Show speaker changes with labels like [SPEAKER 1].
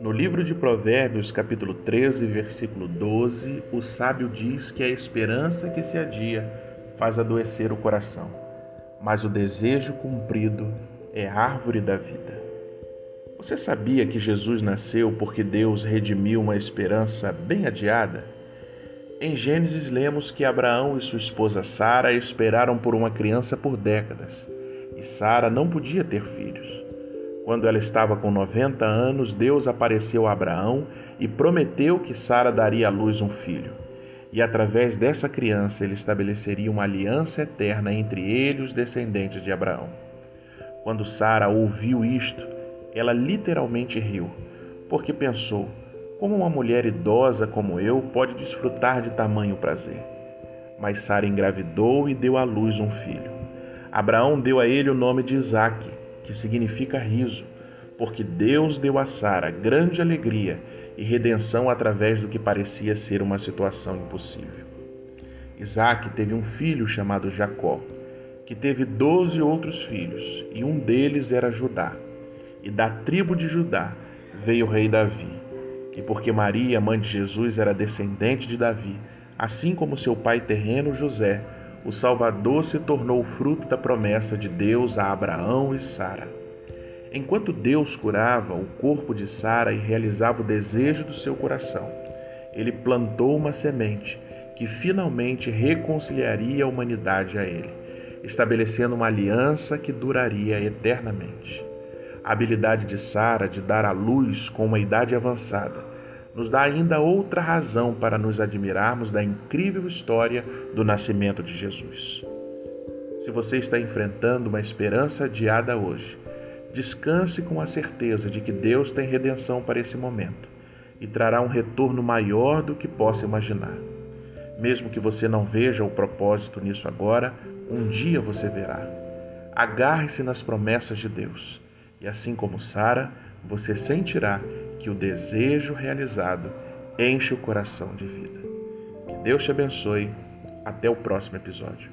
[SPEAKER 1] No livro de Provérbios, capítulo 13, versículo 12, o sábio diz que a esperança que se adia faz adoecer o coração, mas o desejo cumprido é árvore da vida. Você sabia que Jesus nasceu porque Deus redimiu uma esperança bem adiada? Em Gênesis lemos que Abraão e sua esposa Sara esperaram por uma criança por décadas, e Sara não podia ter filhos. Quando ela estava com 90 anos, Deus apareceu a Abraão e prometeu que Sara daria à luz um filho. E através dessa criança ele estabeleceria uma aliança eterna entre ele e os descendentes de Abraão. Quando Sara ouviu isto, ela literalmente riu, porque pensou: como uma mulher idosa como eu pode desfrutar de tamanho prazer? Mas Sara engravidou e deu à luz um filho. Abraão deu a ele o nome de Isaque que significa riso, porque Deus deu a Sara grande alegria e redenção através do que parecia ser uma situação impossível. Isaac teve um filho chamado Jacó, que teve doze outros filhos, e um deles era Judá. E da tribo de Judá veio o rei Davi. E porque Maria, mãe de Jesus, era descendente de Davi, assim como seu pai terreno José, o Salvador se tornou o fruto da promessa de Deus a Abraão e Sara. Enquanto Deus curava o corpo de Sara e realizava o desejo do seu coração, ele plantou uma semente que finalmente reconciliaria a humanidade a ele, estabelecendo uma aliança que duraria eternamente. A habilidade de Sara de dar à luz com uma idade avançada nos dá ainda outra razão para nos admirarmos da incrível história do nascimento de Jesus. Se você está enfrentando uma esperança adiada hoje, descanse com a certeza de que Deus tem redenção para esse momento e trará um retorno maior do que possa imaginar. Mesmo que você não veja o propósito nisso agora, um dia você verá. Agarre-se nas promessas de Deus, e assim como Sara, você sentirá que o desejo realizado enche o coração de vida. Que Deus te abençoe. Até o próximo episódio.